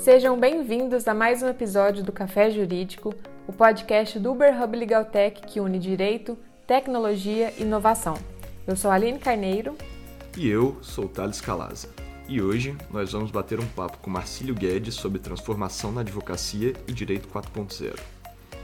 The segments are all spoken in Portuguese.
Sejam bem-vindos a mais um episódio do Café Jurídico, o podcast do Uber Hub Legal Tech que une direito, tecnologia e inovação. Eu sou Aline Carneiro. E eu sou o Thales Calaza. E hoje nós vamos bater um papo com Marcílio Guedes sobre transformação na advocacia e direito 4.0.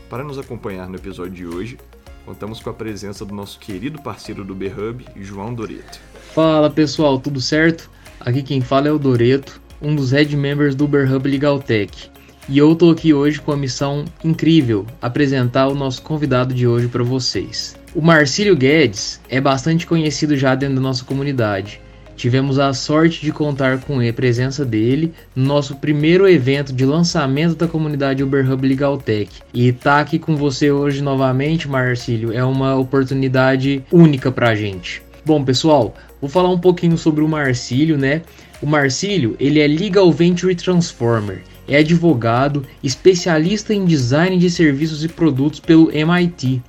Para nos acompanhar no episódio de hoje, contamos com a presença do nosso querido parceiro do Hub, João Doreto. Fala pessoal, tudo certo? Aqui quem fala é o Doreto, um dos head members do Hub Legal Tech. E eu tô aqui hoje com a missão incrível, apresentar o nosso convidado de hoje para vocês. O Marcílio Guedes é bastante conhecido já dentro da nossa comunidade. Tivemos a sorte de contar com a presença dele no nosso primeiro evento de lançamento da comunidade Uber Hub Legal Tech. E estar tá aqui com você hoje novamente, Marcílio, é uma oportunidade única pra gente. Bom, pessoal, vou falar um pouquinho sobre o Marcílio, né? O Marcílio, ele é Legal Venture Transformer, é advogado, especialista em design de serviços e produtos pelo MIT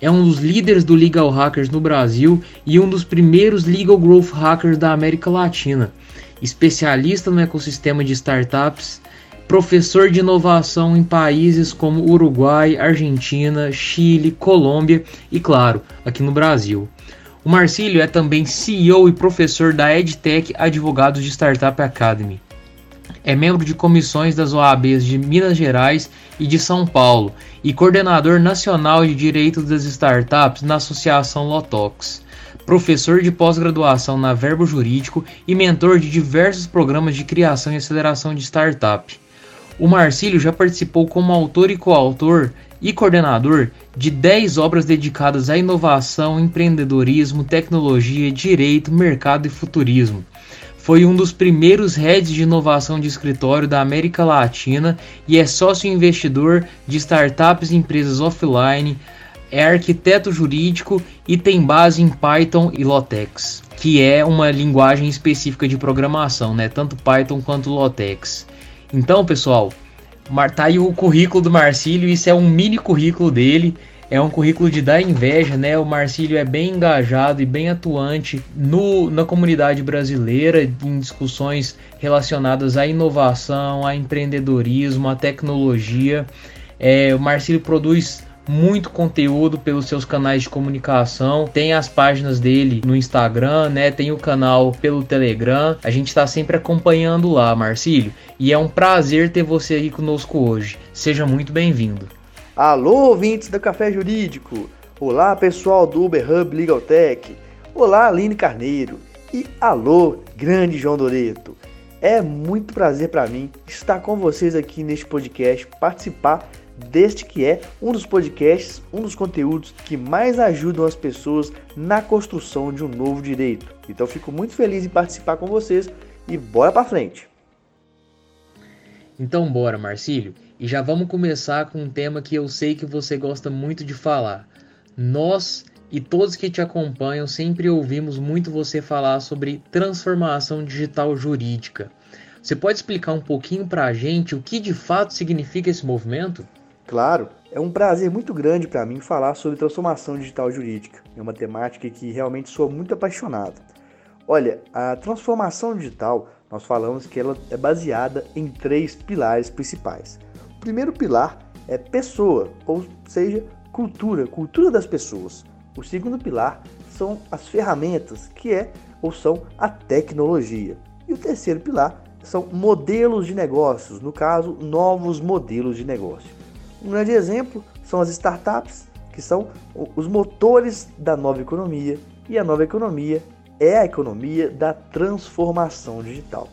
é um dos líderes do Legal Hackers no Brasil e um dos primeiros Legal Growth Hackers da América Latina. Especialista no ecossistema de startups, professor de inovação em países como Uruguai, Argentina, Chile, Colômbia e, claro, aqui no Brasil. O Marcílio é também CEO e professor da EdTech Advogados de Startup Academy. É membro de comissões das OABs de Minas Gerais e de São Paulo e coordenador nacional de direitos das startups na Associação Lotox. Professor de pós-graduação na Verbo Jurídico e mentor de diversos programas de criação e aceleração de startup. O Marcílio já participou como autor e coautor e coordenador de 10 obras dedicadas à inovação, empreendedorismo, tecnologia, direito, mercado e futurismo foi um dos primeiros heads de inovação de escritório da América Latina e é sócio investidor de startups e empresas offline, é arquiteto jurídico e tem base em Python e Lotex, que é uma linguagem específica de programação, né? Tanto Python quanto Lotex. Então, pessoal, tá aí o currículo do Marcílio, isso é um mini currículo dele é um currículo de dar inveja, né? O Marcílio é bem engajado e bem atuante no, na comunidade brasileira em discussões relacionadas à inovação, a empreendedorismo, à tecnologia. É, o Marcílio produz muito conteúdo pelos seus canais de comunicação. Tem as páginas dele no Instagram, né? Tem o canal pelo Telegram. A gente está sempre acompanhando lá, Marcílio. E é um prazer ter você aqui conosco hoje. Seja muito bem-vindo. Alô, ouvintes do Café Jurídico! Olá, pessoal do Uber Hub Legal Tech! Olá, Aline Carneiro! E alô, grande João Doreto! É muito prazer para mim estar com vocês aqui neste podcast, participar deste que é um dos podcasts, um dos conteúdos que mais ajudam as pessoas na construção de um novo direito. Então fico muito feliz em participar com vocês e bora para frente. Então bora, Marcílio. E já vamos começar com um tema que eu sei que você gosta muito de falar. Nós e todos que te acompanham sempre ouvimos muito você falar sobre transformação digital jurídica. Você pode explicar um pouquinho para a gente o que de fato significa esse movimento? Claro, é um prazer muito grande para mim falar sobre transformação digital jurídica. É uma temática que realmente sou muito apaixonado. Olha, a transformação digital, nós falamos que ela é baseada em três pilares principais. O primeiro pilar é pessoa, ou seja, cultura, cultura das pessoas. O segundo pilar são as ferramentas, que é ou são a tecnologia. E o terceiro pilar são modelos de negócios, no caso, novos modelos de negócio. Um grande exemplo são as startups, que são os motores da nova economia, e a nova economia é a economia da transformação digital.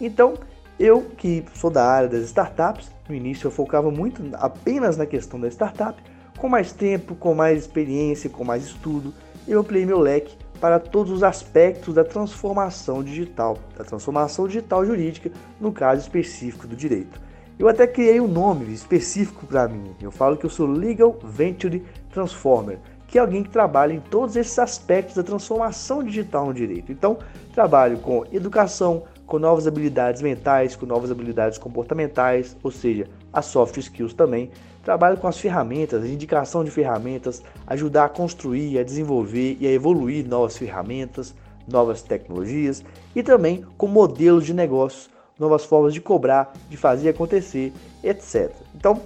Então, eu que sou da área das startups, no início eu focava muito apenas na questão da startup, com mais tempo, com mais experiência, com mais estudo, eu ampliei meu leque para todos os aspectos da transformação digital, da transformação digital jurídica, no caso específico do direito. Eu até criei um nome específico para mim. Eu falo que eu sou Legal Venture Transformer, que é alguém que trabalha em todos esses aspectos da transformação digital no direito. Então, trabalho com educação, com novas habilidades mentais, com novas habilidades comportamentais, ou seja, as soft skills também. Trabalho com as ferramentas, indicação de ferramentas, ajudar a construir, a desenvolver e a evoluir novas ferramentas, novas tecnologias e também com modelos de negócios, novas formas de cobrar, de fazer acontecer, etc. Então,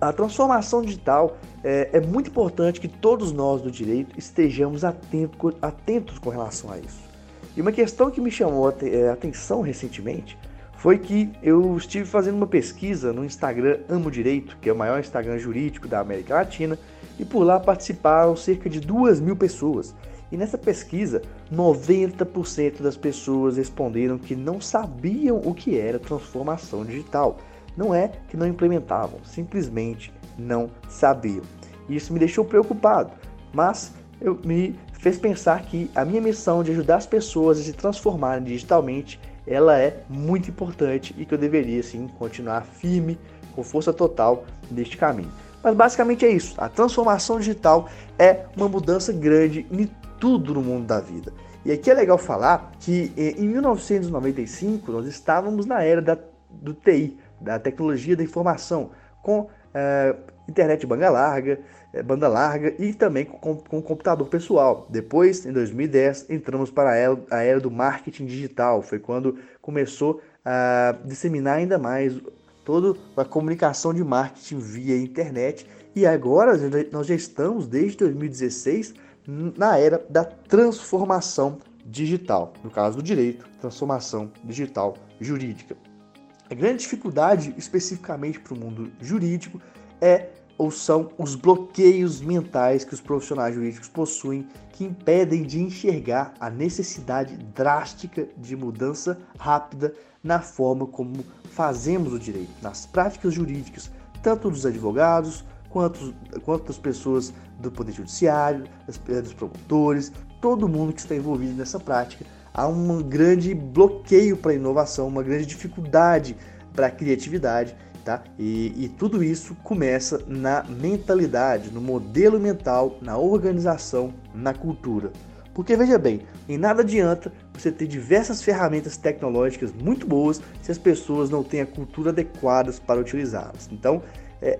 a transformação digital é, é muito importante que todos nós do direito estejamos atento, atentos com relação a isso. E uma questão que me chamou a é, atenção recentemente foi que eu estive fazendo uma pesquisa no Instagram Amo Direito, que é o maior Instagram jurídico da América Latina, e por lá participaram cerca de duas mil pessoas. E nessa pesquisa, 90% das pessoas responderam que não sabiam o que era transformação digital. Não é que não implementavam, simplesmente não sabiam. Isso me deixou preocupado, mas eu me fez pensar que a minha missão de ajudar as pessoas a se transformarem digitalmente, ela é muito importante e que eu deveria sim continuar firme, com força total neste caminho. Mas basicamente é isso. A transformação digital é uma mudança grande em tudo no mundo da vida. E aqui é legal falar que eh, em 1995 nós estávamos na era da, do TI, da tecnologia da informação, com é, internet banda larga, é, banda larga e também com, com computador pessoal. Depois, em 2010, entramos para a era, a era do marketing digital. Foi quando começou a disseminar ainda mais toda a comunicação de marketing via internet. E agora nós já estamos, desde 2016, na era da transformação digital. No caso do direito, transformação digital jurídica. A grande dificuldade, especificamente para o mundo jurídico, é ou são os bloqueios mentais que os profissionais jurídicos possuem que impedem de enxergar a necessidade drástica de mudança rápida na forma como fazemos o direito, nas práticas jurídicas, tanto dos advogados quanto, quanto das pessoas do Poder Judiciário, dos promotores, todo mundo que está envolvido nessa prática há um grande bloqueio para a inovação, uma grande dificuldade para a criatividade, tá? E, e, tudo isso começa na mentalidade, no modelo mental, na organização, na cultura. Porque veja bem, em nada adianta você ter diversas ferramentas tecnológicas muito boas se as pessoas não têm a cultura adequada para utilizá-las. Então,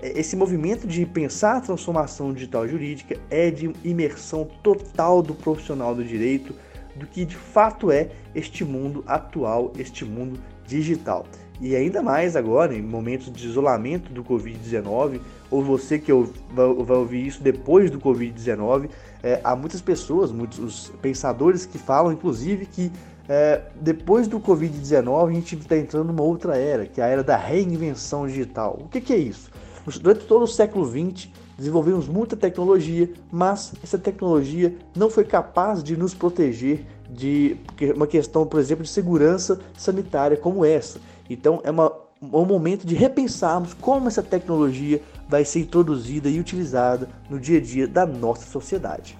esse movimento de pensar a transformação digital jurídica é de imersão total do profissional do direito do que de fato é este mundo atual, este mundo digital. E ainda mais agora, em momentos de isolamento do Covid-19, ou você que vai ouvir isso depois do Covid-19, é, há muitas pessoas, muitos os pensadores que falam, inclusive, que é, depois do Covid-19 a gente está entrando numa outra era, que é a era da reinvenção digital. O que, que é isso? Durante todo o século XX, desenvolvemos muita tecnologia, mas essa tecnologia não foi capaz de nos proteger de uma questão, por exemplo, de segurança sanitária como essa. Então é uma, um momento de repensarmos como essa tecnologia vai ser introduzida e utilizada no dia a dia da nossa sociedade.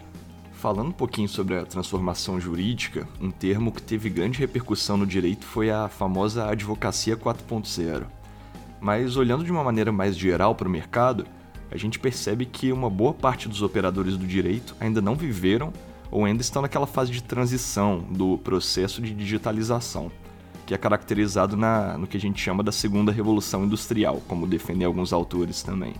Falando um pouquinho sobre a transformação jurídica, um termo que teve grande repercussão no direito foi a famosa advocacia 4.0. Mas olhando de uma maneira mais geral para o mercado, a gente percebe que uma boa parte dos operadores do direito ainda não viveram ou ainda estão naquela fase de transição do processo de digitalização, que é caracterizado na, no que a gente chama da segunda revolução industrial, como defendem alguns autores também.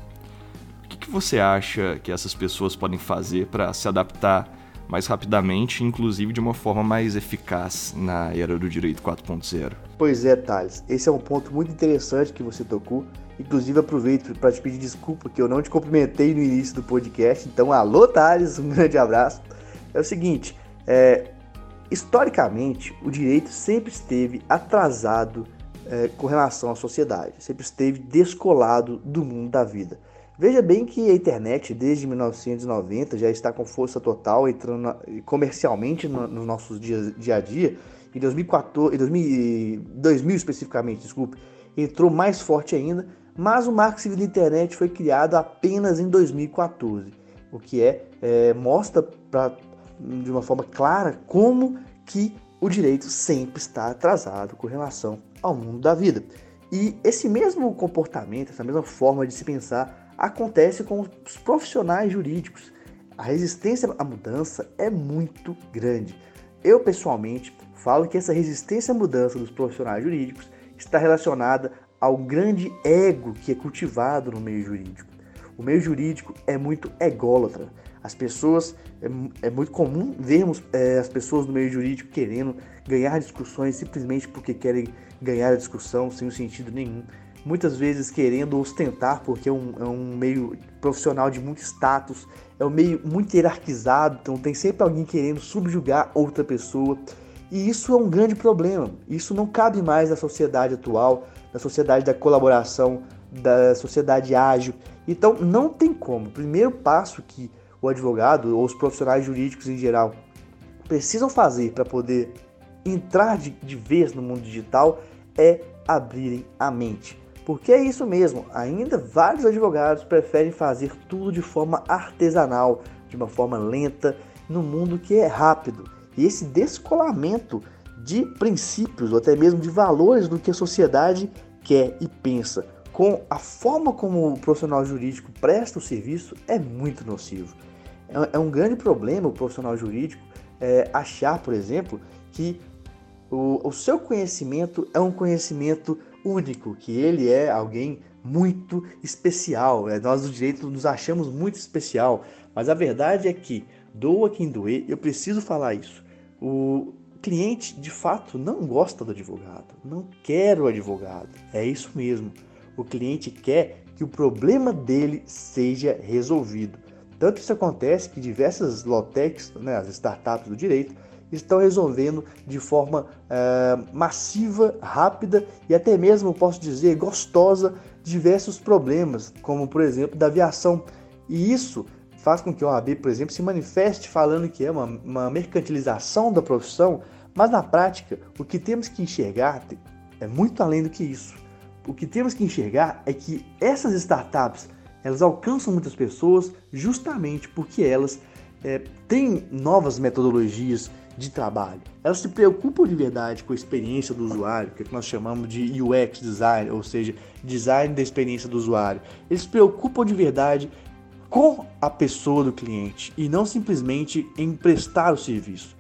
O que, que você acha que essas pessoas podem fazer para se adaptar mais rapidamente, inclusive de uma forma mais eficaz na era do direito 4.0? Pois é, Thales, esse é um ponto muito interessante que você tocou Inclusive, aproveito para te pedir desculpa que eu não te cumprimentei no início do podcast. Então, alô, Thales, um grande abraço. É o seguinte: é, historicamente, o direito sempre esteve atrasado é, com relação à sociedade, sempre esteve descolado do mundo da vida. Veja bem que a internet, desde 1990, já está com força total, entrando comercialmente no, nos nossos dias, dia a dia. Em 2014, em 2000, 2000 especificamente, desculpe, entrou mais forte ainda, mas o Marco Civil da Internet foi criado apenas em 2014, o que é, é mostra pra, de uma forma clara como que o direito sempre está atrasado com relação ao mundo da vida. E esse mesmo comportamento, essa mesma forma de se pensar acontece com os profissionais jurídicos. A resistência à mudança é muito grande. Eu pessoalmente falo que essa resistência à mudança dos profissionais jurídicos está relacionada ao grande ego que é cultivado no meio jurídico. o meio jurídico é muito ególatra. As pessoas, é, é muito comum vermos é, as pessoas no meio jurídico querendo ganhar discussões simplesmente porque querem ganhar a discussão sem sentido nenhum. Muitas vezes querendo ostentar, porque é um, é um meio profissional de muito status, é um meio muito hierarquizado, então tem sempre alguém querendo subjugar outra pessoa. E isso é um grande problema. Isso não cabe mais na sociedade atual, na sociedade da colaboração, da sociedade ágil. Então não tem como. O primeiro passo que o advogado ou os profissionais jurídicos em geral precisam fazer para poder entrar de, de vez no mundo digital é abrirem a mente. Porque é isso mesmo, ainda vários advogados preferem fazer tudo de forma artesanal, de uma forma lenta, no mundo que é rápido. E esse descolamento de princípios ou até mesmo de valores do que a sociedade quer e pensa com a forma como o profissional jurídico presta o serviço é muito nocivo. É, é um grande problema o profissional jurídico é, achar, por exemplo, que o, o seu conhecimento é um conhecimento único, que ele é alguém muito especial. É, nós do direito nos achamos muito especial, mas a verdade é que, doa quem doer, eu preciso falar isso. O cliente de fato não gosta do advogado, não quer o advogado. É isso mesmo. O cliente quer que o problema dele seja resolvido. Tanto isso acontece que diversas lotecs, né, as startups do direito, estão resolvendo de forma é, massiva, rápida e até mesmo, posso dizer, gostosa diversos problemas, como por exemplo da aviação. E isso faz com que a OAB, por exemplo, se manifeste falando que é uma, uma mercantilização da profissão, mas na prática, o que temos que enxergar é muito além do que isso. O que temos que enxergar é que essas startups elas alcançam muitas pessoas justamente porque elas é, têm novas metodologias de trabalho. Elas se preocupam de verdade com a experiência do usuário, que, é que nós chamamos de UX design, ou seja, design da experiência do usuário. Eles se preocupam de verdade com a pessoa do cliente e não simplesmente em prestar o serviço.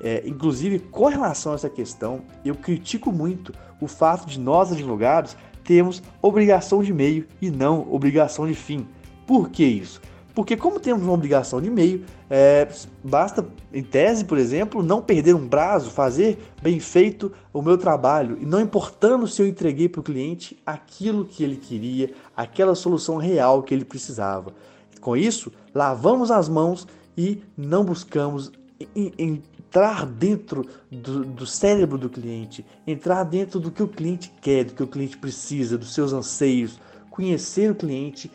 É, inclusive, com relação a essa questão, eu critico muito o fato de nós, advogados, termos obrigação de meio e não obrigação de fim. Por que isso? Porque, como temos uma obrigação de meio, é, basta, em tese, por exemplo, não perder um prazo, fazer bem feito o meu trabalho, e não importando se eu entreguei para o cliente aquilo que ele queria, aquela solução real que ele precisava. Com isso, lavamos as mãos e não buscamos entrar dentro do, do, cérebro do cliente, entrar dentro do que o cliente quer, do que o cliente precisa, dos seus anseios, conhecer o cliente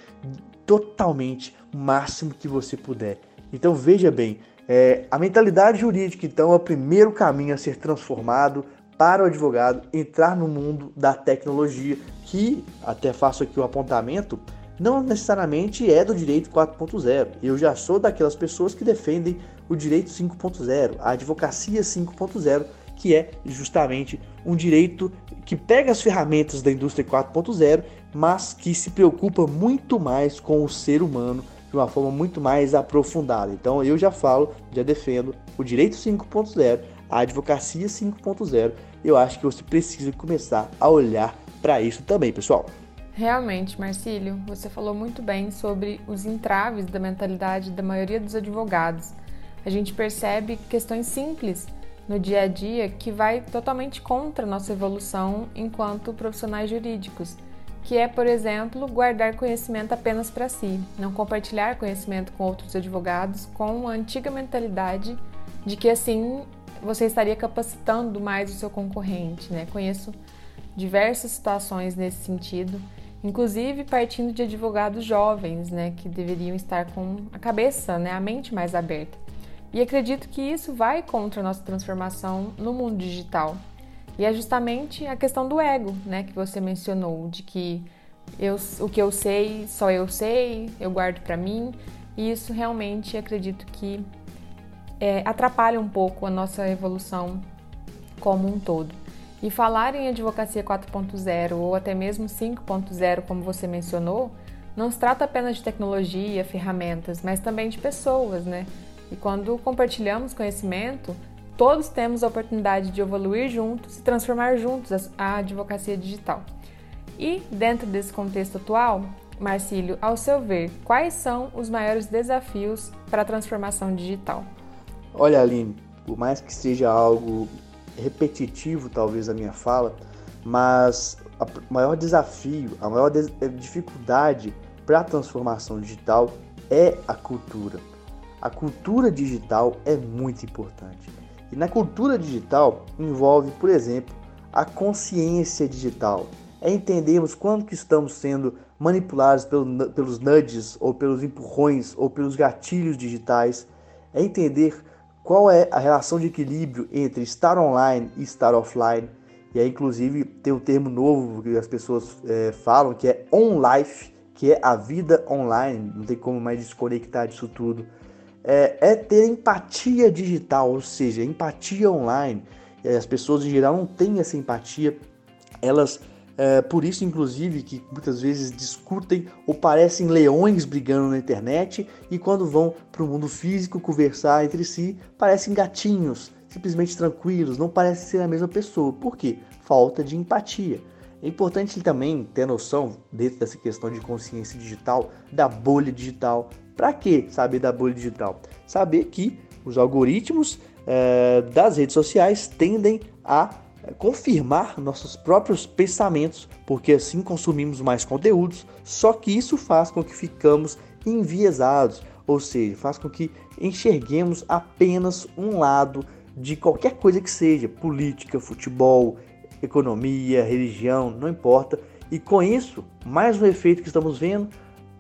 totalmente, o máximo que você puder. Então veja bem, é, a mentalidade jurídica então é o primeiro caminho a ser transformado para o advogado entrar no mundo da tecnologia, que até faço aqui o apontamento, não necessariamente é do direito 4.0. Eu já sou daquelas pessoas que defendem o direito 5.0, a advocacia 5.0, que é justamente um direito que pega as ferramentas da indústria 4.0, mas que se preocupa muito mais com o ser humano de uma forma muito mais aprofundada. Então eu já falo, já defendo o direito 5.0, a advocacia 5.0. Eu acho que você precisa começar a olhar para isso também, pessoal. Realmente, Marcílio, você falou muito bem sobre os entraves da mentalidade da maioria dos advogados. A gente percebe questões simples no dia a dia que vai totalmente contra a nossa evolução enquanto profissionais jurídicos, que é, por exemplo, guardar conhecimento apenas para si, não compartilhar conhecimento com outros advogados com a antiga mentalidade de que assim você estaria capacitando mais o seu concorrente, né? Conheço diversas situações nesse sentido inclusive partindo de advogados jovens, né, que deveriam estar com a cabeça, né, a mente mais aberta. E acredito que isso vai contra a nossa transformação no mundo digital. E é justamente a questão do ego, né, que você mencionou, de que eu, o que eu sei, só eu sei, eu guardo para mim. E isso realmente acredito que é, atrapalha um pouco a nossa evolução como um todo. E falar em advocacia 4.0 ou até mesmo 5.0, como você mencionou, não se trata apenas de tecnologia, ferramentas, mas também de pessoas, né? E quando compartilhamos conhecimento, todos temos a oportunidade de evoluir juntos e transformar juntos a advocacia digital. E dentro desse contexto atual, Marcílio, ao seu ver, quais são os maiores desafios para a transformação digital? Olha, Aline, por mais que seja algo repetitivo, talvez, a minha fala, mas o maior desafio, a maior eh, dificuldade para a transformação digital é a cultura. A cultura digital é muito importante. E na cultura digital envolve, por exemplo, a consciência digital. É entendermos quando que estamos sendo manipulados pelo, pelos nudges, ou pelos empurrões, ou pelos gatilhos digitais. É entender qual é a relação de equilíbrio entre estar online e estar offline. E aí, inclusive, tem um termo novo que as pessoas é, falam, que é on-life, que é a vida online. Não tem como mais desconectar disso tudo. É, é ter empatia digital, ou seja, empatia online. As pessoas em geral não têm essa empatia. Elas é por isso, inclusive, que muitas vezes discutem ou parecem leões brigando na internet e quando vão para o mundo físico conversar entre si, parecem gatinhos, simplesmente tranquilos, não parecem ser a mesma pessoa. Por quê? Falta de empatia. É importante também ter noção, dentro dessa questão de consciência digital, da bolha digital. Para que saber da bolha digital? Saber que os algoritmos é, das redes sociais tendem a confirmar nossos próprios pensamentos, porque assim consumimos mais conteúdos, só que isso faz com que ficamos enviesados, ou seja, faz com que enxerguemos apenas um lado de qualquer coisa que seja, política, futebol, economia, religião, não importa. E com isso, mais um efeito que estamos vendo,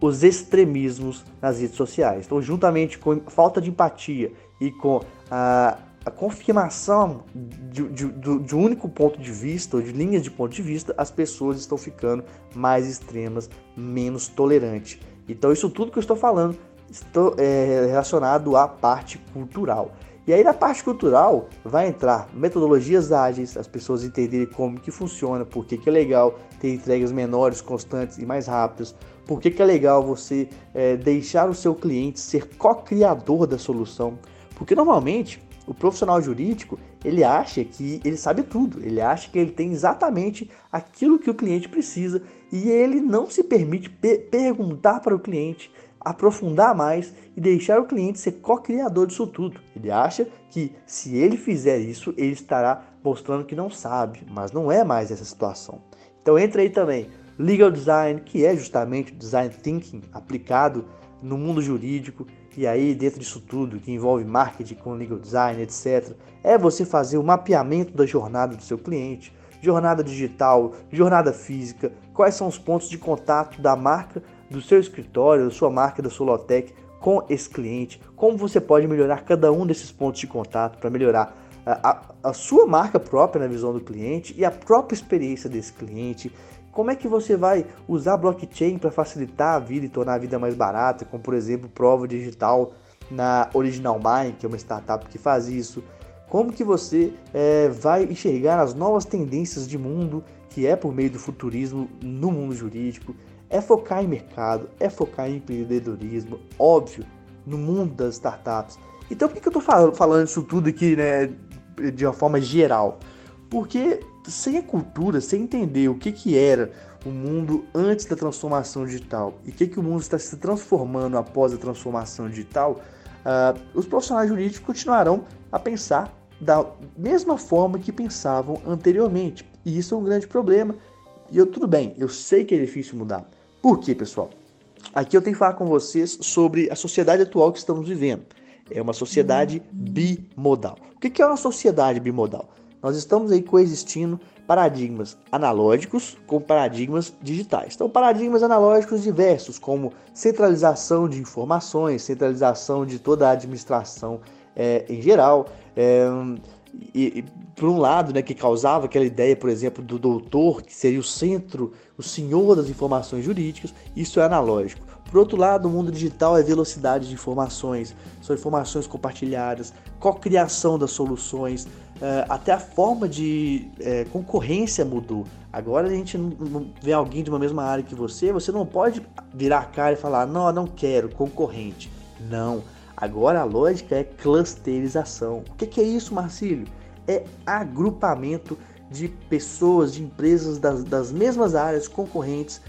os extremismos nas redes sociais. Então, juntamente com falta de empatia e com a a confirmação de, de, de, um único ponto de vista, ou de linhas de ponto de vista, as pessoas estão ficando mais extremas, menos tolerantes. Então, isso tudo que eu estou falando estou, é relacionado à parte cultural. E aí na parte cultural vai entrar metodologias ágeis, as pessoas entenderem como que funciona, por que, que é legal ter entregas menores, constantes e mais rápidas, por que, que é legal você é, deixar o seu cliente ser co-criador da solução. Porque normalmente o profissional jurídico, ele acha que ele sabe tudo, ele acha que ele tem exatamente aquilo que o cliente precisa e ele não se permite pe perguntar para o cliente, aprofundar mais e deixar o cliente ser co-criador disso tudo. Ele acha que se ele fizer isso, ele estará mostrando que não sabe, mas não é mais essa situação. Então entra aí também legal design, que é justamente design thinking aplicado no mundo jurídico, e aí dentro disso tudo, que envolve marketing com legal design, etc., é você fazer o mapeamento da jornada do seu cliente, jornada digital, jornada física, quais são os pontos de contato da marca do seu escritório, da sua marca, da Solotec com esse cliente, como você pode melhorar cada um desses pontos de contato para melhorar a, a, a, sua marca própria na visão do cliente e a própria experiência desse cliente como é que você vai usar blockchain para facilitar a vida e tornar a vida mais barata, como por exemplo prova digital na Original Mind, que é uma startup que faz isso? Como que você é, vai enxergar as novas tendências de mundo que é por meio do futurismo no mundo jurídico? É focar em mercado, é focar em empreendedorismo, óbvio, no mundo das startups. Então por que, que eu estou falando isso tudo aqui né, de uma forma geral? Porque sem a cultura, sem entender o que, que era o mundo antes da transformação digital e o que, que o mundo está se transformando após a transformação digital, uh, os profissionais jurídicos continuarão a pensar da mesma forma que pensavam anteriormente. E isso é um grande problema. E eu, tudo bem, eu sei que é difícil mudar. Por quê, pessoal? Aqui eu tenho que falar com vocês sobre a sociedade atual que estamos vivendo. É uma sociedade bimodal. O que é uma sociedade bimodal? Nós estamos aí coexistindo paradigmas analógicos com paradigmas digitais. Então, paradigmas analógicos diversos, como centralização de informações, centralização de toda a administração é, em geral. É, e, e, por um lado, né, que causava aquela ideia, por exemplo, do doutor, que seria o centro, o senhor das informações jurídicas, isso é analógico. Por outro lado, o mundo digital é velocidade de informações, são informações compartilhadas, co-criação das soluções, uh, até a forma de uh, concorrência mudou. Agora a gente vê alguém de uma mesma área que você, você não pode virar a cara e falar, não, não quero, concorrente. Não. Agora a lógica é clusterização. O que, que é isso, Marcílio? É agrupamento de pessoas, de empresas das, das mesmas áreas concorrentes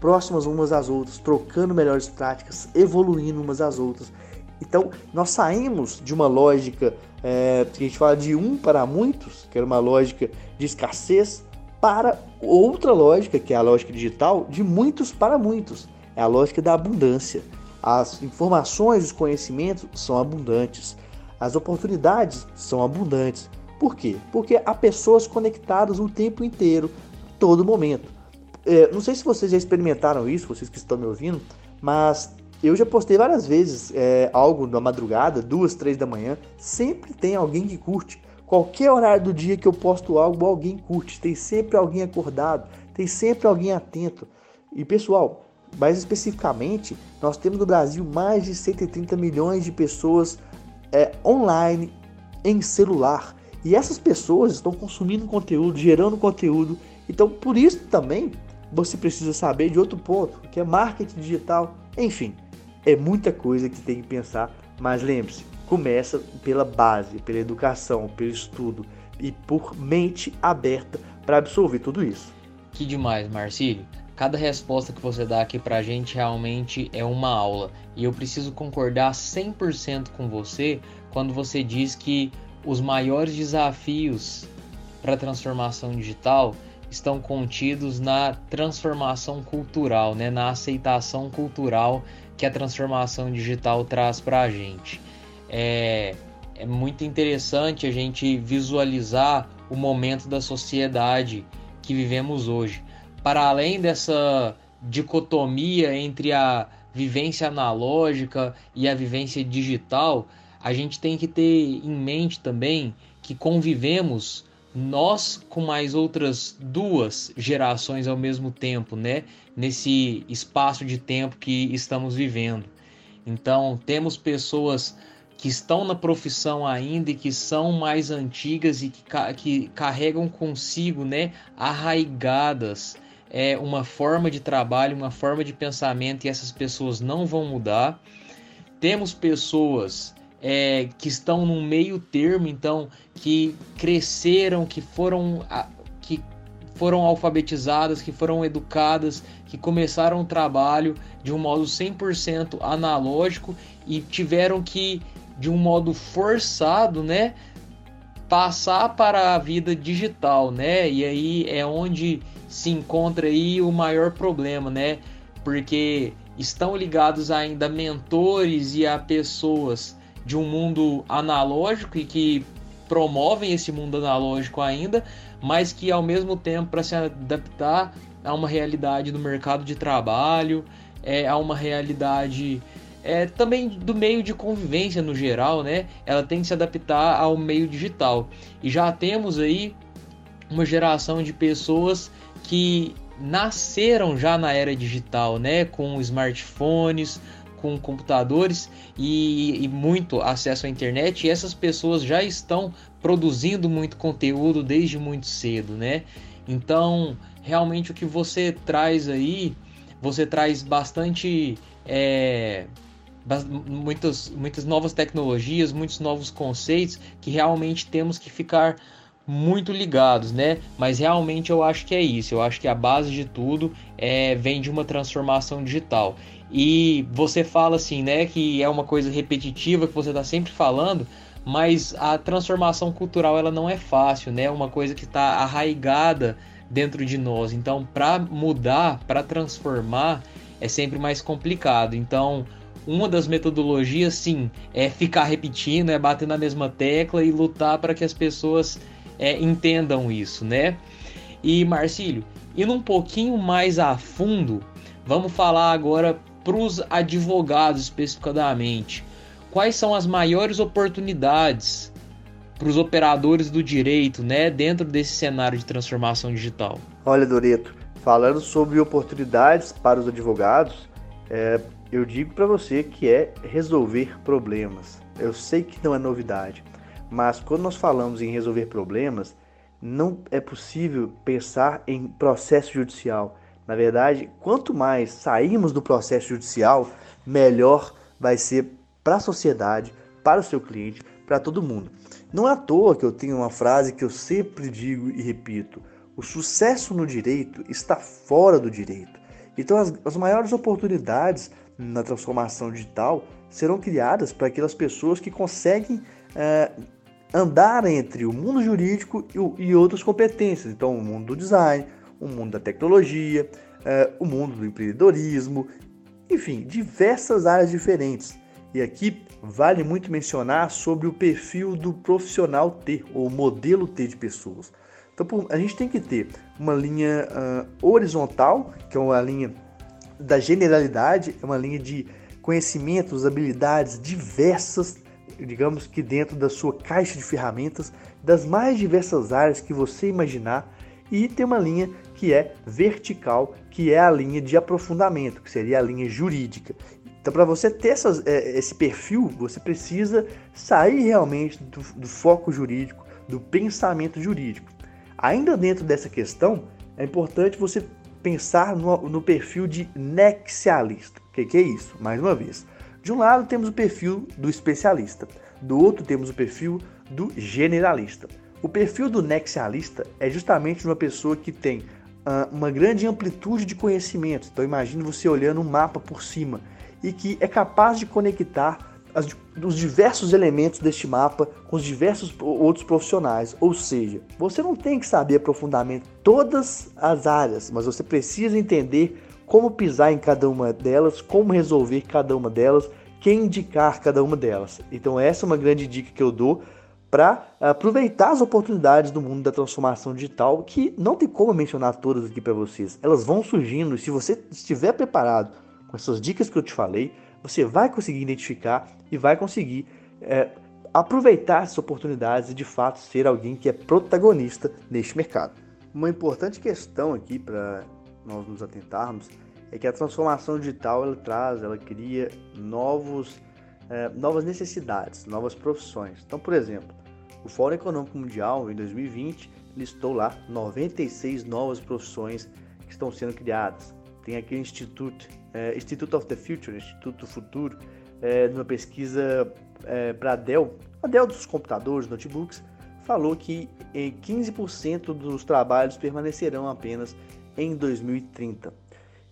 próximas umas às outras, trocando melhores práticas, evoluindo umas às outras. Então, nós saímos de uma lógica é, que a gente fala de um para muitos, que era uma lógica de escassez, para outra lógica, que é a lógica digital, de muitos para muitos. É a lógica da abundância. As informações, os conhecimentos são abundantes. As oportunidades são abundantes. Por quê? Porque há pessoas conectadas o tempo inteiro, todo momento. É, não sei se vocês já experimentaram isso, vocês que estão me ouvindo, mas eu já postei várias vezes é, algo na madrugada, duas, três da manhã. Sempre tem alguém que curte. Qualquer horário do dia que eu posto algo, alguém curte. Tem sempre alguém acordado, tem sempre alguém atento. E pessoal, mais especificamente, nós temos no Brasil mais de 130 milhões de pessoas é, online em celular. E essas pessoas estão consumindo conteúdo, gerando conteúdo. Então, por isso também, você precisa saber de outro ponto, que é marketing digital. Enfim, é muita coisa que tem que pensar, mas lembre-se, começa pela base, pela educação, pelo estudo e por mente aberta para absorver tudo isso. Que demais, Marcílio. Cada resposta que você dá aqui pra gente realmente é uma aula. E eu preciso concordar 100% com você quando você diz que os maiores desafios para a transformação digital estão contidos na transformação cultural, né? na aceitação cultural que a transformação digital traz para a gente. É, é muito interessante a gente visualizar o momento da sociedade que vivemos hoje. Para além dessa dicotomia entre a vivência analógica e a vivência digital, a gente tem que ter em mente também que convivemos nós com mais outras duas gerações ao mesmo tempo, né? Nesse espaço de tempo que estamos vivendo. Então, temos pessoas que estão na profissão ainda e que são mais antigas e que, que carregam consigo, né, arraigadas é, uma forma de trabalho, uma forma de pensamento e essas pessoas não vão mudar. Temos pessoas é, que estão no meio termo, então que cresceram, que foram, que foram alfabetizadas, que foram educadas, que começaram o trabalho de um modo 100% analógico e tiveram que, de um modo forçado, né, passar para a vida digital, né? E aí é onde se encontra aí o maior problema, né? Porque estão ligados ainda mentores e a pessoas de um mundo analógico e que promovem esse mundo analógico ainda, mas que ao mesmo tempo para se adaptar a uma realidade do mercado de trabalho, é, a uma realidade é, também do meio de convivência no geral, né? Ela tem que se adaptar ao meio digital. E já temos aí uma geração de pessoas que nasceram já na era digital, né? Com smartphones, com computadores e, e, muito acesso à internet, e essas pessoas já estão produzindo muito conteúdo desde muito cedo, né? Então, realmente o que você traz aí, você traz bastante. É, muitas, muitas novas tecnologias, muitos novos conceitos que realmente temos que ficar muito ligados, né? Mas realmente eu acho que é isso. Eu acho que a base de tudo é, vem de uma transformação digital. E você fala assim, né, que é uma coisa repetitiva que você está sempre falando, mas a transformação cultural ela não é fácil, né? É uma coisa que está arraigada dentro de nós. Então, para mudar, para transformar, é sempre mais complicado. Então, uma das metodologias, sim, é ficar repetindo, é bater na mesma tecla e lutar para que as pessoas é, entendam isso, né? E Marcílio, indo um pouquinho mais a fundo, vamos falar agora para os advogados especificadamente. Quais são as maiores oportunidades para os operadores do direito, né, dentro desse cenário de transformação digital? Olha, Doreto, falando sobre oportunidades para os advogados, é, eu digo para você que é resolver problemas. Eu sei que não é novidade, mas quando nós falamos em resolver problemas, não é possível pensar em processo judicial. Na verdade, quanto mais sairmos do processo judicial, melhor vai ser para a sociedade, para o seu cliente, para todo mundo. Não é à toa que eu tenho uma frase que eu sempre digo e repito: o sucesso no direito está fora do direito. Então, as, as maiores oportunidades na transformação digital serão criadas para aquelas pessoas que conseguem é, andar entre o mundo jurídico e, e, outras competências. Então, o mundo do design, o mundo da tecnologia, é, o mundo do empreendedorismo, enfim, diversas áreas diferentes. E aqui vale muito mencionar sobre o perfil do profissional T, ou modelo T de pessoas. Então, a gente tem que ter uma linha uh, horizontal, que é uma linha da generalidade, é uma linha de conhecimentos, habilidades diversas, digamos que dentro da sua caixa de ferramentas, das mais diversas áreas que você imaginar, e tem uma linha que é vertical, que é a linha de aprofundamento, que seria a linha jurídica. Então, para você ter essas, é, esse perfil, você precisa sair realmente do, do foco jurídico, do pensamento jurídico. Ainda dentro dessa questão, é importante você pensar no, no perfil de nexialista. O que, que é isso? Mais uma vez. De um lado temos o perfil do especialista, do outro temos o perfil do generalista. O perfil do nexialista é justamente uma pessoa que tem uma grande amplitude de conhecimento. Então imagine você olhando um mapa por cima e que é capaz de conectar as, os diversos elementos deste mapa com os diversos outros profissionais. Ou seja, você não tem que saber aprofundamento todas as áreas, mas você precisa entender como pisar em cada uma delas, como resolver cada uma delas, quem indicar cada uma delas. Então essa é uma grande dica que eu dou para aproveitar as oportunidades do mundo da transformação digital, que não tem como mencionar todas aqui para vocês. Elas vão surgindo e se você estiver preparado com essas dicas que eu te falei, você vai conseguir identificar e vai conseguir é, aproveitar essas oportunidades e de fato ser alguém que é protagonista neste mercado. Uma importante questão aqui para nós nos atentarmos é que a transformação digital ela traz, ela cria novos, é, novas necessidades, novas profissões. Então, por exemplo, o Fórum Econômico Mundial em 2020 listou lá 96 novas profissões que estão sendo criadas. Tem aqui o Instituto é, of the Future, Instituto do Futuro, é, numa pesquisa é, para a Dell, a Dell dos computadores, notebooks, falou que 15% dos trabalhos permanecerão apenas em 2030.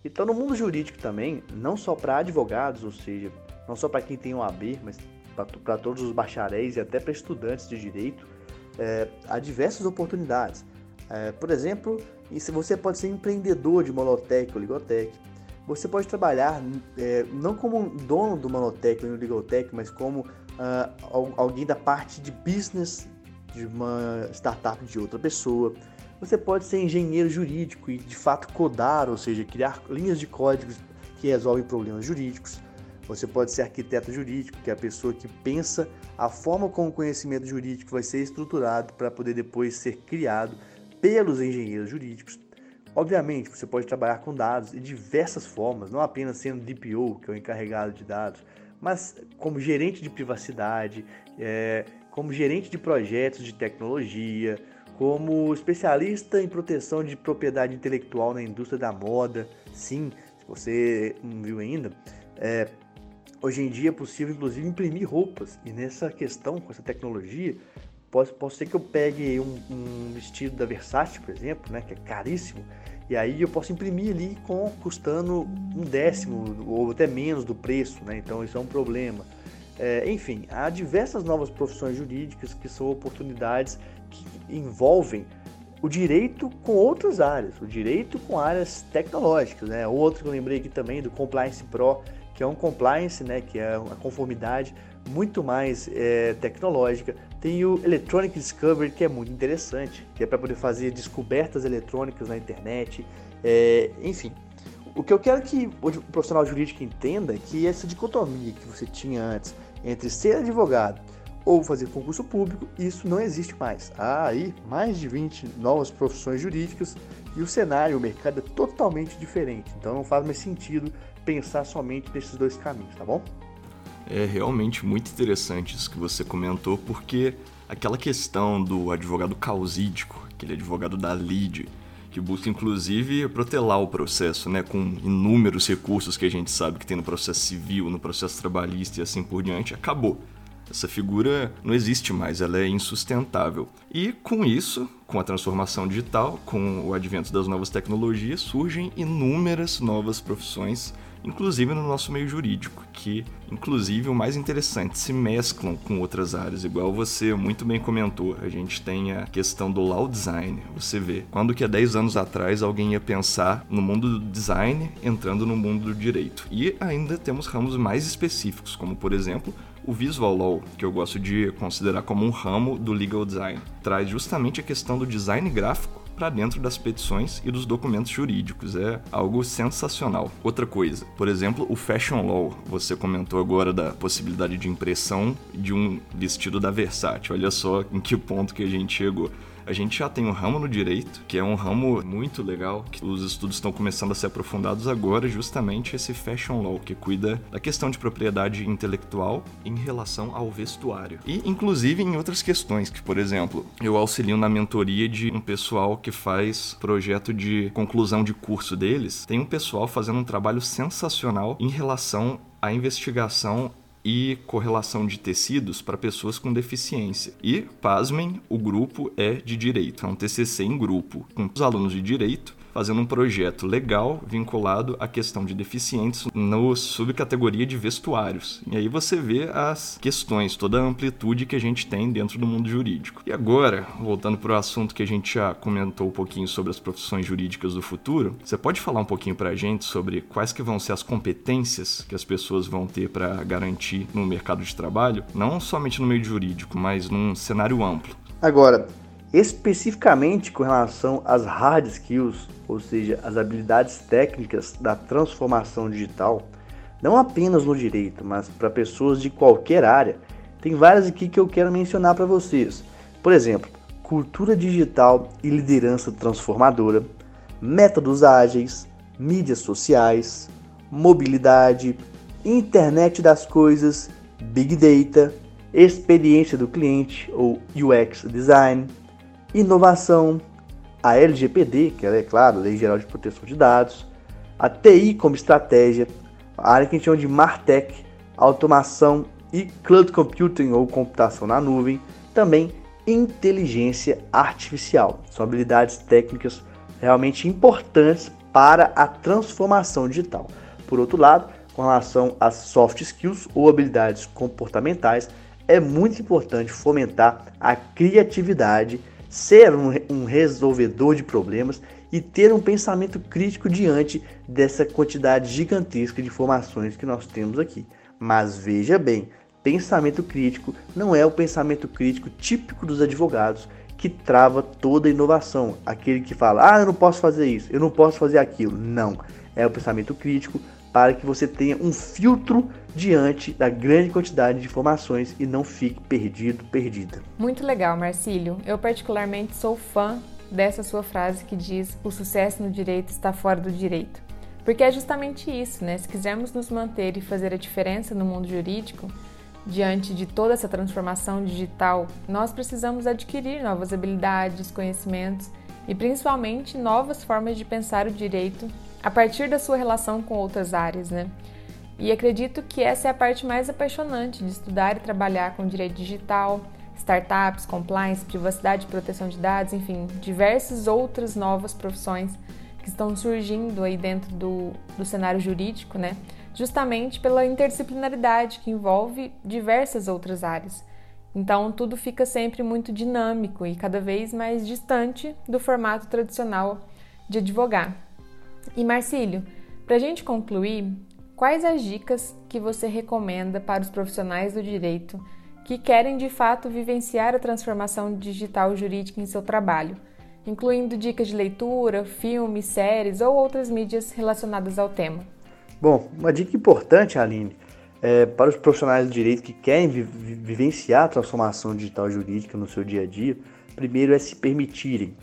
Então, no mundo jurídico também, não só para advogados, ou seja, não só para quem tem um AB, mas para todos os bacharéis e até para estudantes de direito, é, há diversas oportunidades. É, por exemplo, você pode ser empreendedor de Molotec ou Ligotec, você pode trabalhar é, não como dono do Manotec ou do Legaltech, mas como uh, alguém da parte de business de uma startup de outra pessoa. Você pode ser engenheiro jurídico e de fato codar, ou seja, criar linhas de códigos que resolvem problemas jurídicos. Você pode ser arquiteto jurídico, que é a pessoa que pensa a forma como o conhecimento jurídico vai ser estruturado para poder depois ser criado pelos engenheiros jurídicos. Obviamente, você pode trabalhar com dados de diversas formas, não apenas sendo DPO, que é o encarregado de dados, mas como gerente de privacidade, é, como gerente de projetos de tecnologia, como especialista em proteção de propriedade intelectual na indústria da moda. Sim, se você não viu ainda, é, hoje em dia é possível inclusive imprimir roupas e nessa questão com essa tecnologia Pode, pode ser que eu pegue um, um, vestido da Versace, por exemplo, né, que é caríssimo, e aí eu posso imprimir ali com custando um décimo ou até menos do preço, né? Então isso é um problema. É, enfim, há diversas novas profissões jurídicas que são oportunidades que envolvem o direito com outras áreas, o direito com áreas tecnológicas, né? Outro que eu lembrei aqui também do Compliance Pro, que é um compliance, né? Que é a conformidade muito mais é, tecnológica. Tem o Electronic Discovery, que é muito interessante, que é para poder fazer descobertas eletrônicas na internet. É, enfim, o que eu quero que o profissional jurídico entenda é que essa dicotomia que você tinha antes entre ser advogado ou fazer concurso público, isso não existe mais. Há aí mais de 20 novas profissões jurídicas e o cenário, o mercado é totalmente diferente. Então não faz mais sentido pensar somente nesses dois caminhos, tá bom? É realmente muito interessante isso que você comentou, porque aquela questão do advogado causídico, aquele advogado da lead, que busca inclusive protelar o processo, né, com inúmeros recursos que a gente sabe que tem no processo civil, no processo trabalhista e assim por diante, acabou. Essa figura não existe mais, ela é insustentável. E com isso, com a transformação digital, com o advento das novas tecnologias, surgem inúmeras novas profissões inclusive no nosso meio jurídico, que, inclusive, o mais interessante, se mesclam com outras áreas, igual você muito bem comentou. A gente tem a questão do law design. Você vê, quando que há 10 anos atrás alguém ia pensar no mundo do design entrando no mundo do direito. E ainda temos ramos mais específicos, como por exemplo o Visual Law, que eu gosto de considerar como um ramo do legal design, traz justamente a questão do design gráfico para dentro das petições e dos documentos jurídicos. É algo sensacional. Outra coisa, por exemplo, o Fashion Law. Você comentou agora da possibilidade de impressão de um vestido da Versace. Olha só em que ponto que a gente chegou. A gente já tem um ramo no direito, que é um ramo muito legal, que os estudos estão começando a ser aprofundados agora, justamente esse fashion law, que cuida da questão de propriedade intelectual em relação ao vestuário. E inclusive em outras questões, que por exemplo, eu auxilio na mentoria de um pessoal que faz projeto de conclusão de curso deles. Tem um pessoal fazendo um trabalho sensacional em relação à investigação e correlação de tecidos para pessoas com deficiência. E, pasmem, o grupo é de direito, é um TCC em grupo, com os alunos de direito fazendo um projeto legal vinculado à questão de deficientes no subcategoria de vestuários. E aí você vê as questões, toda a amplitude que a gente tem dentro do mundo jurídico. E agora, voltando para o assunto que a gente já comentou um pouquinho sobre as profissões jurídicas do futuro, você pode falar um pouquinho para a gente sobre quais que vão ser as competências que as pessoas vão ter para garantir no mercado de trabalho, não somente no meio jurídico, mas num cenário amplo? Agora, especificamente com relação às hard skills, ou seja, as habilidades técnicas da transformação digital, não apenas no direito, mas para pessoas de qualquer área. Tem várias aqui que eu quero mencionar para vocês. Por exemplo, cultura digital e liderança transformadora, métodos ágeis, mídias sociais, mobilidade, internet das coisas, big data, experiência do cliente ou UX design, inovação, a LGPD, que é, claro, Lei Geral de Proteção de Dados, a TI como estratégia, a área que a gente chama de Martech, automação e cloud computing ou computação na nuvem, também inteligência artificial. São habilidades técnicas realmente importantes para a transformação digital. Por outro lado, com relação às soft skills ou habilidades comportamentais, é muito importante fomentar a criatividade ser um, um resolvedor de problemas e ter um pensamento crítico diante dessa quantidade gigantesca de informações que nós temos aqui. Mas veja bem, pensamento crítico não é o pensamento crítico típico dos advogados que trava toda a inovação. Aquele que fala, ah, eu não posso fazer isso, eu não posso fazer aquilo. Não. É o pensamento crítico para que você tenha um filtro diante da grande quantidade de informações e não fique perdido, perdida. Muito legal, Marcílio. Eu particularmente sou fã dessa sua frase que diz: "O sucesso no direito está fora do direito". Porque é justamente isso, né? Se quisermos nos manter e fazer a diferença no mundo jurídico, diante de toda essa transformação digital, nós precisamos adquirir novas habilidades, conhecimentos e principalmente novas formas de pensar o direito a partir da sua relação com outras áreas, né? E acredito que essa é a parte mais apaixonante de estudar e trabalhar com direito digital, startups, compliance, privacidade proteção de dados, enfim, diversas outras novas profissões que estão surgindo aí dentro do, do cenário jurídico, né? Justamente pela interdisciplinaridade que envolve diversas outras áreas. Então, tudo fica sempre muito dinâmico e cada vez mais distante do formato tradicional de advogar. E Marcílio, para a gente concluir, quais as dicas que você recomenda para os profissionais do direito que querem de fato vivenciar a transformação digital jurídica em seu trabalho, incluindo dicas de leitura, filmes, séries ou outras mídias relacionadas ao tema? Bom, uma dica importante, Aline, é, para os profissionais do direito que querem vi vivenciar a transformação digital jurídica no seu dia a dia, primeiro é se permitirem.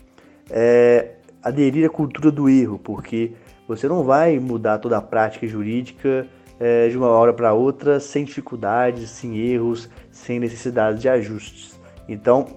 É, aderir à cultura do erro, porque você não vai mudar toda a prática jurídica é, de uma hora para outra sem dificuldades, sem erros, sem necessidade de ajustes. Então,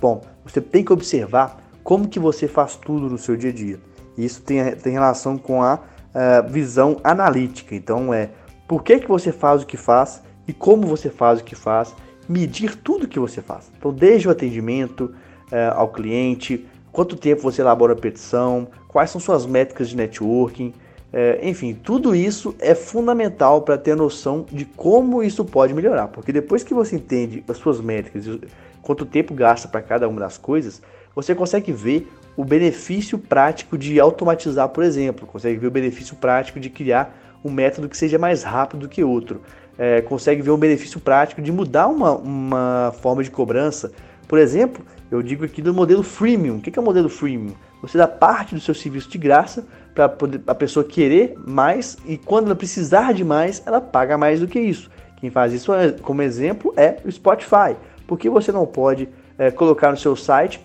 bom, você tem que observar como que você faz tudo no seu dia a dia. Isso tem, tem relação com a uh, visão analítica. Então, é por que, que você faz o que faz e como você faz o que faz medir tudo que você faz. Então, desde o atendimento é, ao cliente, quanto tempo você elabora a petição, quais são suas métricas de networking, é, enfim, tudo isso é fundamental para ter noção de como isso pode melhorar, porque depois que você entende as suas métricas, quanto tempo gasta para cada uma das coisas, você consegue ver o benefício prático de automatizar, por exemplo, consegue ver o benefício prático de criar um método que seja mais rápido do que outro, é, consegue ver o benefício prático de mudar uma, uma forma de cobrança. Por exemplo, eu digo aqui do modelo freemium. O que é o modelo freemium? Você dá parte do seu serviço de graça para a pessoa querer mais e quando ela precisar de mais, ela paga mais do que isso. Quem faz isso é, como exemplo é o Spotify. Por que você não pode é, colocar no seu site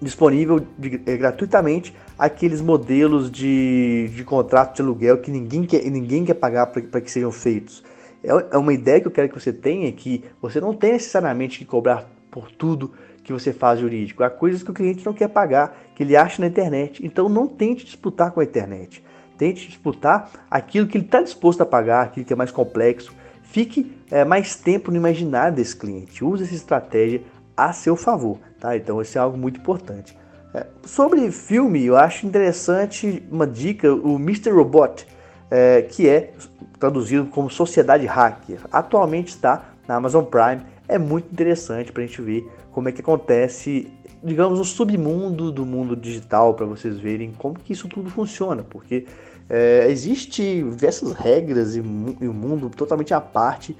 disponível de, é, gratuitamente aqueles modelos de, de contrato de aluguel que ninguém quer, ninguém quer pagar para que sejam feitos? É, é uma ideia que eu quero que você tenha que você não tem necessariamente que cobrar por tudo que você faz jurídico. Há coisas que o cliente não quer pagar, que ele acha na internet. Então não tente disputar com a internet. Tente disputar aquilo que ele está disposto a pagar, aquilo que é mais complexo. Fique é, mais tempo no imaginário desse cliente. Use essa estratégia a seu favor. Tá? Então isso é algo muito importante. É, sobre filme, eu acho interessante uma dica, o Mr. Robot, é, que é traduzido como Sociedade Hacker. Atualmente está na Amazon Prime. É muito interessante para a gente ver como é que acontece, digamos, o submundo do mundo digital, para vocês verem como que isso tudo funciona, porque é, existe diversas regras e, e um mundo totalmente à parte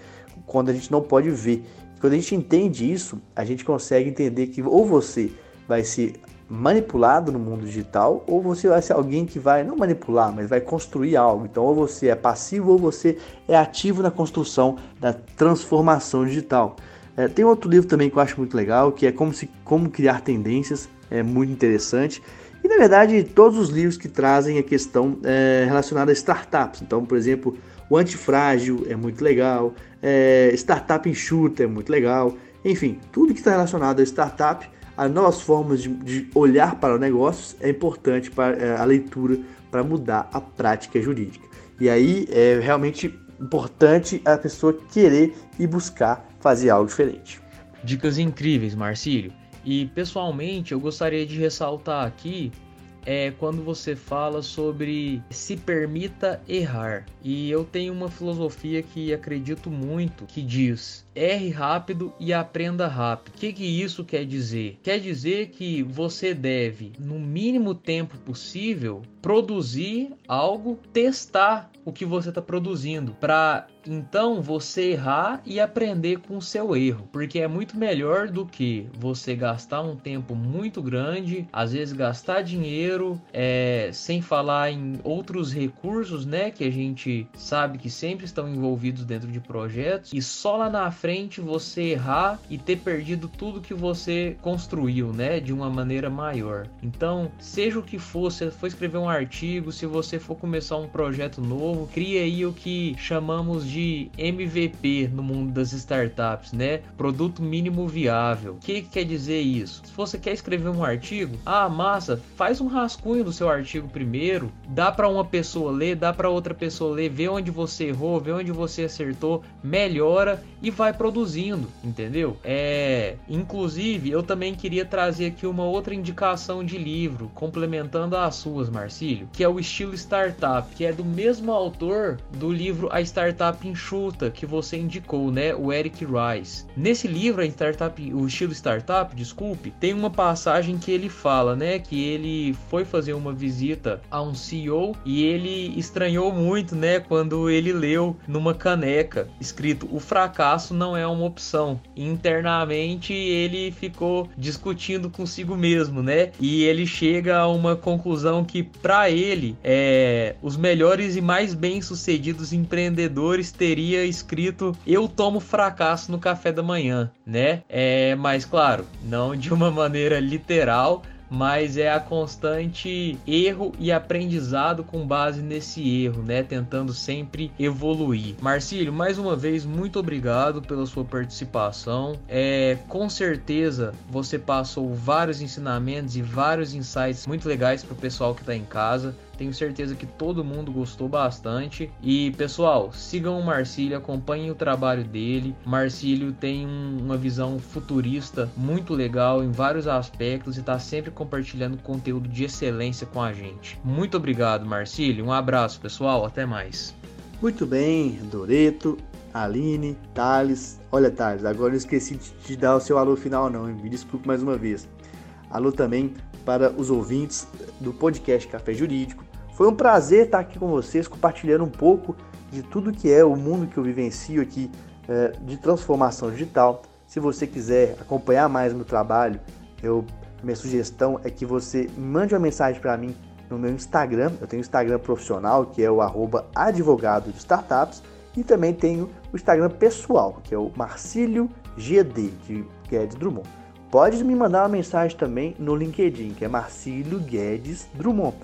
quando a gente não pode ver. Quando a gente entende isso, a gente consegue entender que ou você vai ser manipulado no mundo digital, ou você vai ser alguém que vai não manipular, mas vai construir algo. Então, ou você é passivo ou você é ativo na construção da transformação digital. É, tem outro livro também que eu acho muito legal, que é Como, se, Como Criar Tendências, é muito interessante. E na verdade, todos os livros que trazem a questão é, relacionada a startups. Então, por exemplo, o Antifrágil é muito legal, é, Startup Enxuta é muito legal. Enfim, tudo que está relacionado a startup, a novas formas de, de olhar para negócios é importante para é, a leitura para mudar a prática jurídica. E aí é realmente importante a pessoa querer e buscar fazer algo diferente. Dicas incríveis, Marcílio. E pessoalmente eu gostaria de ressaltar aqui é quando você fala sobre se permita errar. E eu tenho uma filosofia que acredito muito que diz: erre rápido e aprenda rápido. O que, que isso quer dizer? Quer dizer que você deve, no mínimo tempo possível, produzir algo, testar o que você está produzindo, para então você errar e aprender com o seu erro, porque é muito melhor do que você gastar um tempo muito grande, às vezes gastar dinheiro, é, sem falar em outros recursos, né, que a gente sabe que sempre estão envolvidos dentro de projetos, e só lá na frente você errar e ter perdido tudo que você construiu, né, de uma maneira maior. Então, seja o que for, se for escrever um artigo, se você for começar um projeto novo, crie aí o que chamamos de MVP no mundo das startups, né? Produto mínimo viável. O que, que quer dizer isso? Se você quer escrever um artigo, ah, massa, faz um rascunho do seu artigo primeiro, dá para uma pessoa ler, dá para outra pessoa ler, vê onde você errou, vê onde você acertou, melhora e vai produzindo, entendeu? É, inclusive, eu também queria trazer aqui uma outra indicação de livro, complementando as suas, Marcílio, que é o estilo startup, que é do mesmo autor do livro A Startup enxuta que você indicou, né? O Eric Rice. Nesse livro, a startup, o estilo startup, desculpe, tem uma passagem que ele fala, né? Que ele foi fazer uma visita a um CEO e ele estranhou muito, né? Quando ele leu numa caneca escrito: o fracasso não é uma opção. internamente ele ficou discutindo consigo mesmo, né? E ele chega a uma conclusão que para ele é os melhores e mais bem sucedidos empreendedores teria escrito eu tomo fracasso no café da manhã, né? É, mas claro, não de uma maneira literal, mas é a constante erro e aprendizado com base nesse erro, né? Tentando sempre evoluir. Marcílio, mais uma vez, muito obrigado pela sua participação. É, com certeza você passou vários ensinamentos e vários insights muito legais para o pessoal que está em casa. Tenho certeza que todo mundo gostou bastante. E pessoal, sigam o Marcílio, acompanhem o trabalho dele. Marcílio tem um, uma visão futurista muito legal em vários aspectos e está sempre compartilhando conteúdo de excelência com a gente. Muito obrigado, Marcílio. Um abraço, pessoal. Até mais. Muito bem, Doreto, Aline, Thales. Olha, Thales, agora eu esqueci de te dar o seu alô final, não. Me desculpe mais uma vez. Alô também para os ouvintes do podcast Café Jurídico. Foi um prazer estar aqui com vocês, compartilhando um pouco de tudo que é o mundo que eu vivencio aqui é, de transformação digital. Se você quiser acompanhar mais meu trabalho, eu, minha sugestão é que você mande uma mensagem para mim no meu Instagram. Eu tenho Instagram profissional, que é o arroba advogado de startups, e também tenho o Instagram pessoal, que é o Marcílio GD, de Guedes Drummond. Pode me mandar uma mensagem também no LinkedIn, que é Marcílio Guedes Drummond.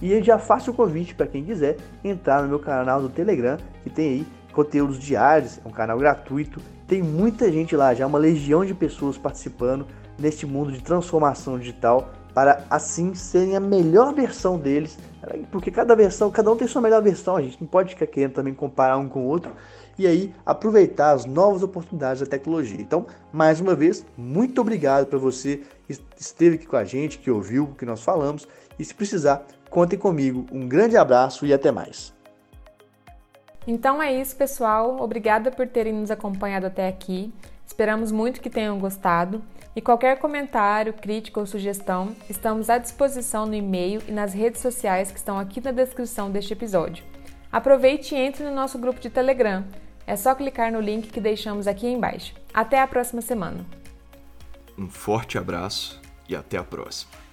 E eu já faço o convite para quem quiser entrar no meu canal do Telegram, que tem aí conteúdos diários, é um canal gratuito. Tem muita gente lá, já uma legião de pessoas participando neste mundo de transformação digital para assim serem a melhor versão deles, porque cada versão, cada um tem sua melhor versão, a gente não pode ficar querendo também comparar um com o outro, e aí aproveitar as novas oportunidades da tecnologia. Então, mais uma vez, muito obrigado para você que esteve aqui com a gente, que ouviu o que nós falamos, e se precisar, contem comigo. Um grande abraço e até mais. Então é isso, pessoal. Obrigada por terem nos acompanhado até aqui. Esperamos muito que tenham gostado. E qualquer comentário, crítica ou sugestão, estamos à disposição no e-mail e nas redes sociais que estão aqui na descrição deste episódio. Aproveite e entre no nosso grupo de Telegram. É só clicar no link que deixamos aqui embaixo. Até a próxima semana. Um forte abraço e até a próxima.